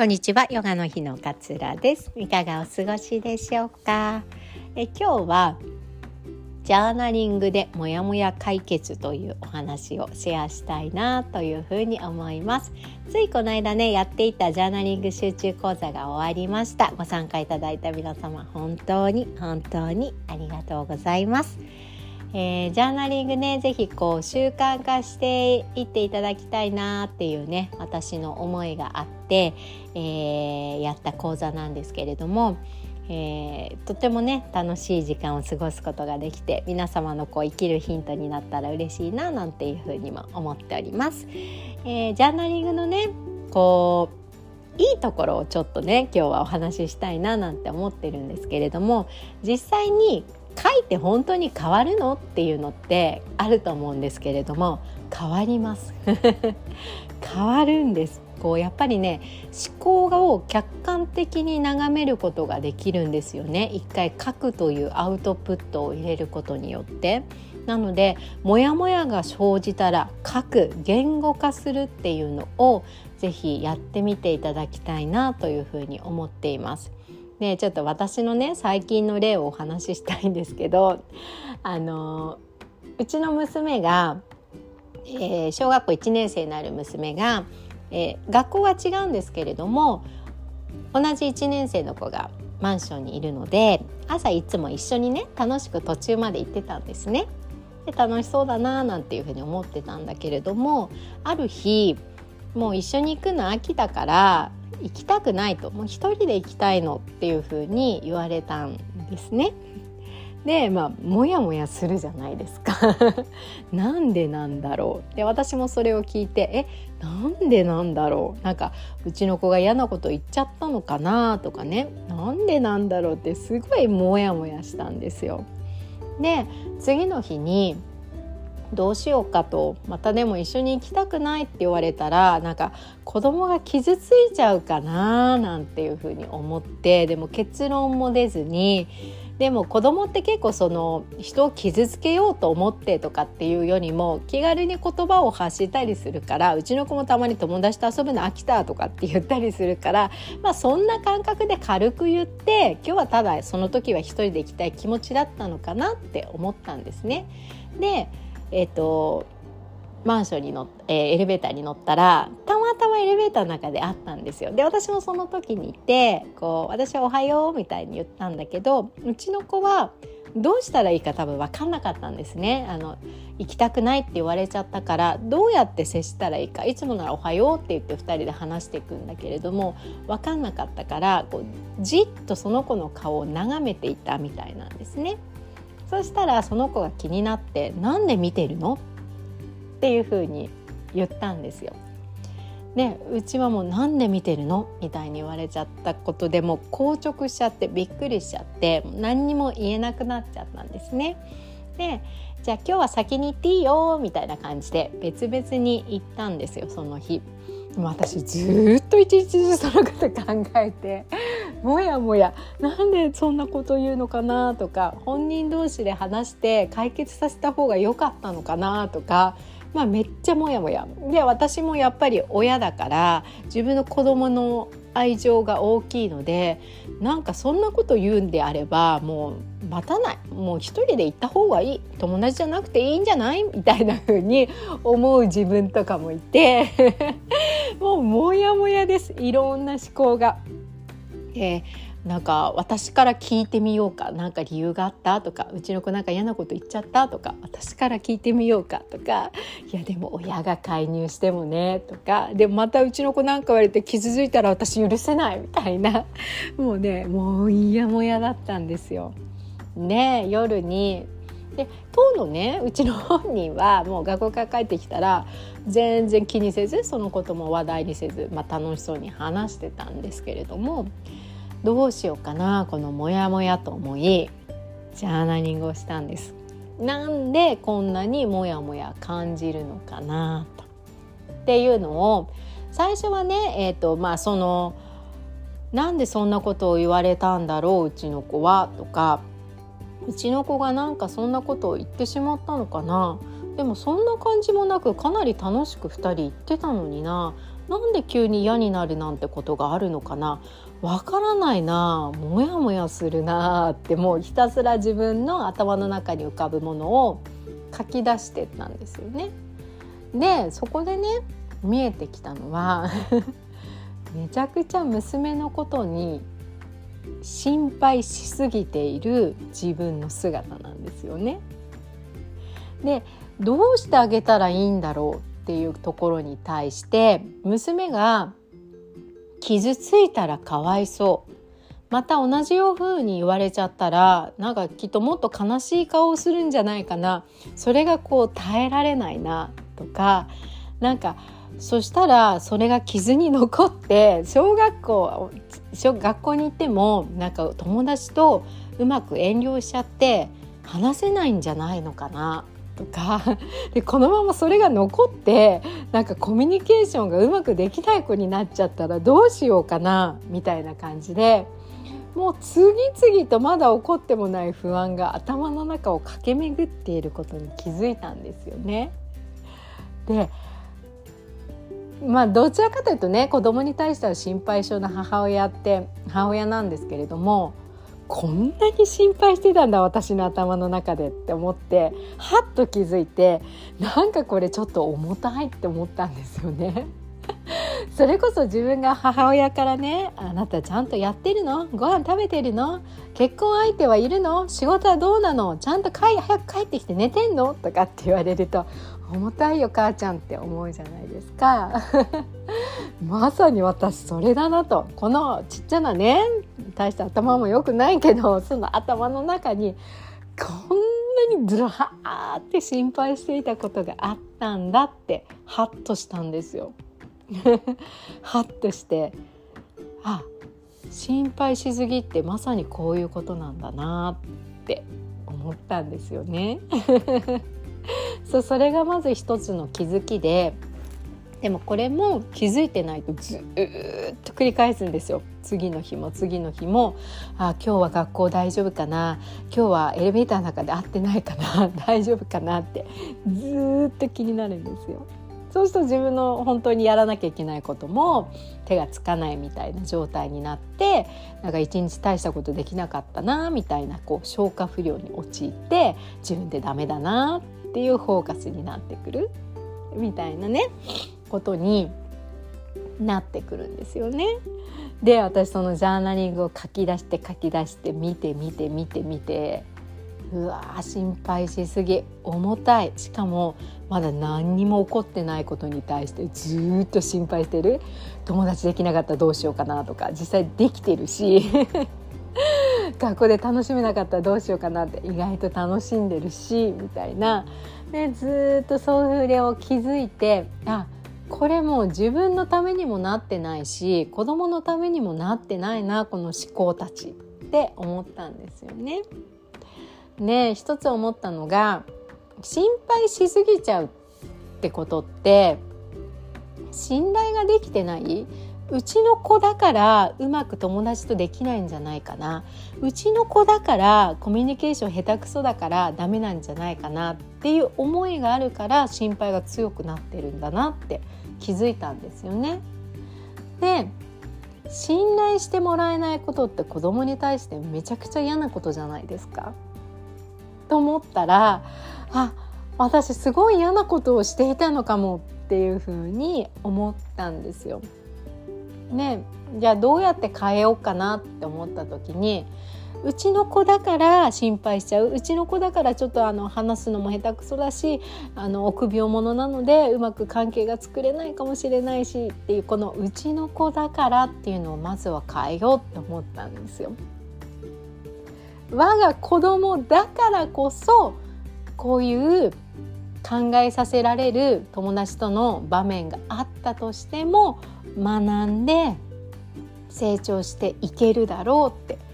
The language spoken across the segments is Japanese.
こんにちは。ヨガの日の勝です。いかがお過ごしでしょうか？え今日はジャーナリングでモヤモヤ解決というお話をシェアしたいなというふうに思います。ついこの間ねやっていたジャーナリング集中講座が終わりました。ご参加いただいた皆様本当に本当にありがとうございます。えー、ジャーナリングね是非こう習慣化していっていただきたいなっていうね私の思いがあって、えー、やった講座なんですけれども、えー、とてもね楽しい時間を過ごすことができて皆様のこう生きるヒントになったら嬉しいななんていうふうにも思っております。えジャーナリングのねこういいところをちょっとね今日はお話ししたいななんて思ってるんですけれども実際に書いて本当に変わるのっていうのってあると思うんですけれども変わります。変わるんです。こうやっぱりね思考を客観的に眺めることができるんですよね。一回書くというアウトプットを入れることによって。なのでモヤモヤが生じたら書く言語化するっていうのをぜひやってみていただきたいなというふうに思っています。でちょっと私のね最近の例をお話ししたいんですけどあのうちの娘が、えー、小学校1年生になる娘が、えー、学校は違うんですけれども同じ1年生の子がマンションにいるので朝いつも一緒にね楽しく途中まで行ってたんですね。で楽しそうだななんていうふうに思ってたんだけれどもある日もう一緒に行くの飽きたから行きたくないともう一人で行きたいのっていうふうに言われたんですね。でまあモヤモヤするじゃないですか なんでなんだろうで私もそれを聞いてえなんでなんだろうなんかうちの子が嫌なこと言っちゃったのかなとかねなんでなんだろうってすごいモヤモヤしたんですよ。で次の日にどうしようかとまたでも一緒に行きたくないって言われたらなんか子供が傷ついちゃうかななんていうふうに思ってでも結論も出ずにでも子供って結構その人を傷つけようと思ってとかっていうよりも気軽に言葉を発したりするからうちの子もたまに友達と遊ぶの飽きたとかって言ったりするからまあそんな感覚で軽く言って今日はただその時は一人で行きたい気持ちだったのかなって思ったんですね。でえっ、ー、とマンションに乗っ、えー、エレベーターに乗ったらたまたまエレベーターの中で会ったんですよ。で私もその時にいてこう私は「おはよう」みたいに言ったんだけどうちの子はどうしたらいいか多分分かんなかったんですねあの行きたくないって言われちゃったからどうやって接したらいいかいつもなら「おはよう」って言って2人で話していくんだけれども分かんなかったからこうじっとその子の顔を眺めていたみたいなんですね。そしたらその子が気になって「なんで見てるの?」っていうふうに言ったんですよ。でうちはもう「なんで見てるの?」みたいに言われちゃったことでもう硬直しちゃってびっくりしちゃって何にも言えなくなっちゃったんですね。でじゃあ今日は先に行っていいよみたいな感じで別々に行ったんですよその日。私ずっと一日中そのこと考えてもやもや。なんでそんなこと言うのかなとか本人同士で話して解決させた方が良かったのかなとか。まあ、めっちゃモヤモヤで私もやっぱり親だから自分の子供の愛情が大きいのでなんかそんなこと言うんであればもう待たない。もう一人で行った方がいい。友達じゃなくていいんじゃない？みたいな風に思う自分とかもいて。もうモヤモヤです。いろんな思考が。でなんか私から聞いてみようか何か理由があったとかうちの子なんか嫌なこと言っちゃったとか私から聞いてみようかとかいやでも親が介入してもねとかでもまたうちの子なんか言われて傷ついたら私許せないみたいなもうねもう嫌もやだったんですよ。ね夜にで当のねうちの本人はもう学校から帰ってきたら全然気にせずそのことも話題にせず、まあ、楽しそうに話してたんですけれどもどうしようかなこのモヤモヤと思いジャーナリングをしたんです。なんでこんなにモヤモヤ感じるのかなとっていうのを最初はねえーとまあそのなんでそんなことを言われたんだろううちの子はとかうちの子がなんかそんなことを言ってしまったのかな。でもそんな感じもなくかなり楽しく2人行ってたのにな。なんで急に嫌になるなんてことがあるのかな。わからないな。モヤモヤするなってもうひたすら自分の頭の中に浮かぶものを書き出してたんですよね。でそこでね見えてきたのは めちゃくちゃ娘のことに心配しすぎている自分の姿なんですよね。でどうしてあげたらいいんだろうっていうところに対して娘が傷ついたらかわいそうまた同じように言われちゃったらなんかきっともっと悲しい顔をするんじゃないかなそれがこう耐えられないなとかなんかそしたらそれが傷に残って小学校小学校に行ってもなんか友達とうまく遠慮しちゃって話せないんじゃないのかなとか でこのままそれが残ってなんかコミュニケーションがうまくできない子になっちゃったらどうしようかなみたいな感じでもう次々とまだ起こってもない不安が頭の中を駆け巡っていることに気づいたんですよね。でまあどちらかというとね子供に対しては心配性な母親って母親なんですけれどもこんなに心配してたんだ私の頭の中でって思ってはっと気づいてなんかこれちょっと重たいって思ったんですよね。それこそ自分が母親からね「あなたちゃんとやってるの？ご飯食べてるの？結婚相手はいるの？仕事はどうなの？ちゃんと早く帰ってきて寝てんの?」とかって言われると「重たいよ母ちゃん」って思うじゃないですか。まさに私それだなとこのちっちゃなね大した頭もよくないけどその頭の中にこんなにずらーって心配していたことがあったんだってハッとしたんですよ。ハッとしてあ心配しすぎってまさにこういうことなんだなって思ったんですよね。そうそれがまず一つの気づきででもこれも気づいてないとずっと繰り返すんですよ。次の日も次の日もあ今日は学校大丈夫かな？今日はエレベーターの中で会ってないかな？大丈夫かなってずっと気になるんですよ。そうすると自分の本当にやらなきゃいけないことも手がつかないみたいな状態になってなんか一日大したことできなかったなみたいなこう消化不良に陥って自分でダメだなっっていうフォーカスになってくる。みたいなね。ことになってくるんですよね。で私そのジャーナリングを書き出して書き出して見て見て見て見てうわ心配しすぎ重たい。しかもまだ何にも起こってないことに対してずっと心配してる。友達できなかったらどうしようかなとか実際できてるし。学校で楽しめなかったらどうしようかなって意外と楽しんでるしみたいなでずっとそういうれを気づいてあこれもう自分のためにもなってないし子供のためにもなってないなこの思考たちって思ったんですよね。ね一つ思ったのが心配しすぎちゃうってことって信頼ができてないうちの子だからうまく友達とできないんじゃないかなうちの子だからコミュニケーション下手くそだからダメなんじゃないかなっていう思いがあるから心配が強くなってるんだなって気づいたんですよね。で信頼してもらえないことって子供に対してめちゃくちゃ嫌なことじゃないですか。と思ったらあ私すごい嫌なことをしていたのかもっていうふうに思ったんですよ。ねじゃあどうやって変えようかなって思った時にうちの子だから心配しちゃううちの子だからちょっとあの話すのも下手くそだしあの臆病者なのでうまく関係が作れないかもしれないしっていうこのうちの子だからっていうのをまずは変えようって思ったんですよ。我が子供だからこそこういう考えさせられる友達との場面があったとしても学んで成長していけるだろうって。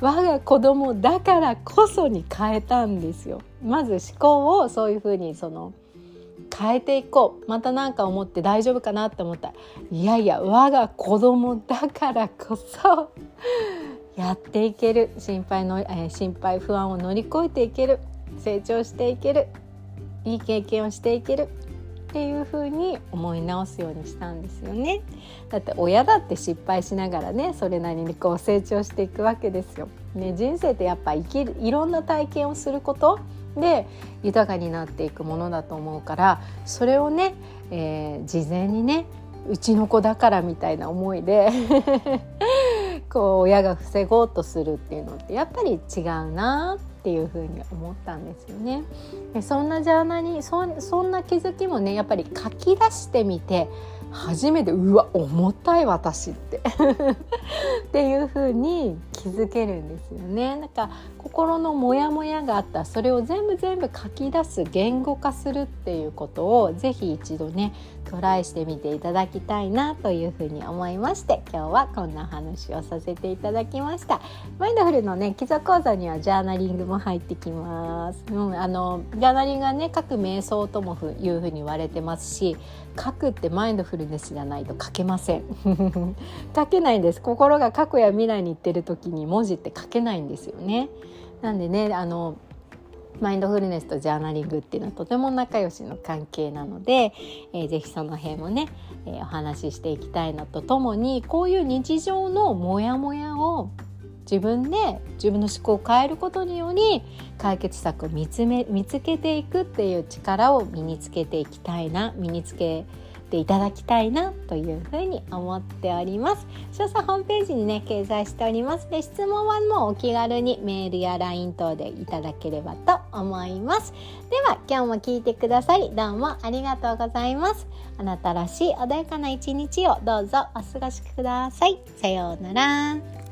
我が子供だからこそに変えたんですよ。まず思考をそういうふうにその変えていこう。また何か思って大丈夫かなって思ったらいやいや我が子供だからこそ やっていける。心配の、えー、心配不安を乗り越えていける。成長していける。いい経験をしていける。っていうふうに思い直すようにしたんですよね。だって親だって失敗しながらねそれなりにこう成長していくわけですよ。ね、人生ってやっぱ生きるいろんな体験をすることで豊かになっていくものだと思うからそれをね、えー、事前にねうちの子だからみたいな思いで こう親が防ごうとするっていうのってやっぱり違うなってていうふうに思ったんですよね。でそんなジャーナにそそんな気づきもねやっぱり書き出してみて初めてうわ重たい私って っていう風に気づけるんですよね。なんか心のモヤモヤがあったそれを全部全部書き出す言語化するっていうことをぜひ一度ねトライしてみていただきたいなというふうに思いまして今日はこんな話をさせていただきました。マインドフルのね基礎講座にはジャーナリングも入ってきます、うん、あのジャーナリングはね書く瞑想ともふいうふうに言われてますし書くってマインドフルネスじゃないと書けません。書けないんです。心が過去や未来に行ってる時に文字って書けないんですよね。なんでねあのマインドフルネスとジャーナリングっていうのはとても仲良しの関係なので、えー、ぜひその辺もね、えー、お話ししていきたいのとともにこういう日常のモヤモヤを自分で自分の思考を変えることにより解決策を見つめ見つけていくっていう力を身につけていきたいな身につけていただきたいなというふうに思っております。詳細ホームページにね掲載しております。で質問はもうお気軽にメールや LINE 等でいただければと思います。では今日も聞いてくださりどうもありがとうございます。あなたらしい穏やかな一日をどうぞお過ごしください。さようなら。